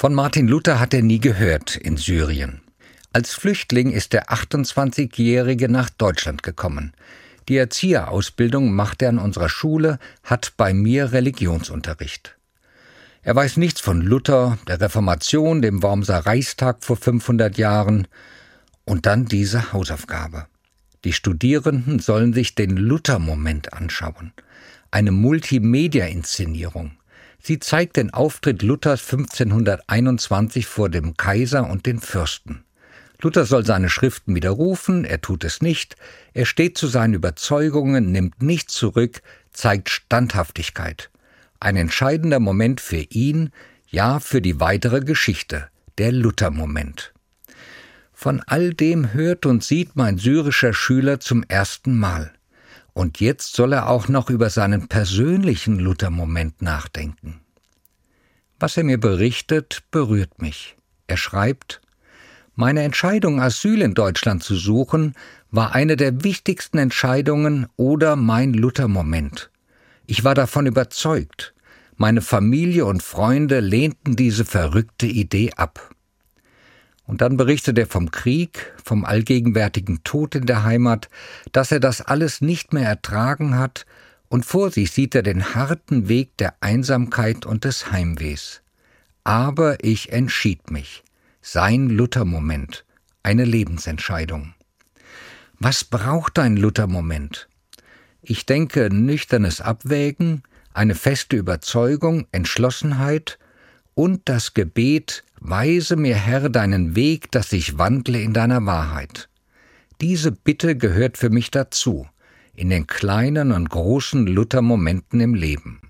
Von Martin Luther hat er nie gehört in Syrien. Als Flüchtling ist der 28-Jährige nach Deutschland gekommen. Die Erzieherausbildung macht er an unserer Schule, hat bei mir Religionsunterricht. Er weiß nichts von Luther, der Reformation, dem Wormser Reichstag vor 500 Jahren und dann diese Hausaufgabe. Die Studierenden sollen sich den Luther-Moment anschauen, eine Multimedia-Inszenierung. Sie zeigt den Auftritt Luthers 1521 vor dem Kaiser und den Fürsten. Luther soll seine Schriften widerrufen, er tut es nicht, er steht zu seinen Überzeugungen, nimmt nichts zurück, zeigt Standhaftigkeit. Ein entscheidender Moment für ihn, ja für die weitere Geschichte, der Luther-Moment. Von all dem hört und sieht mein syrischer Schüler zum ersten Mal. Und jetzt soll er auch noch über seinen persönlichen Luther-Moment nachdenken. Was er mir berichtet, berührt mich. Er schreibt, meine Entscheidung, Asyl in Deutschland zu suchen, war eine der wichtigsten Entscheidungen oder mein Luther-Moment. Ich war davon überzeugt. Meine Familie und Freunde lehnten diese verrückte Idee ab. Und dann berichtet er vom Krieg, vom allgegenwärtigen Tod in der Heimat, dass er das alles nicht mehr ertragen hat, und vor sich sieht er den harten Weg der Einsamkeit und des Heimwehs. Aber ich entschied mich. Sein Luther-Moment. Eine Lebensentscheidung. Was braucht ein Luther-Moment? Ich denke, nüchternes Abwägen, eine feste Überzeugung, Entschlossenheit und das Gebet, Weise mir Herr deinen Weg, dass ich wandle in deiner Wahrheit. Diese Bitte gehört für mich dazu, in den kleinen und großen Luther-Momenten im Leben.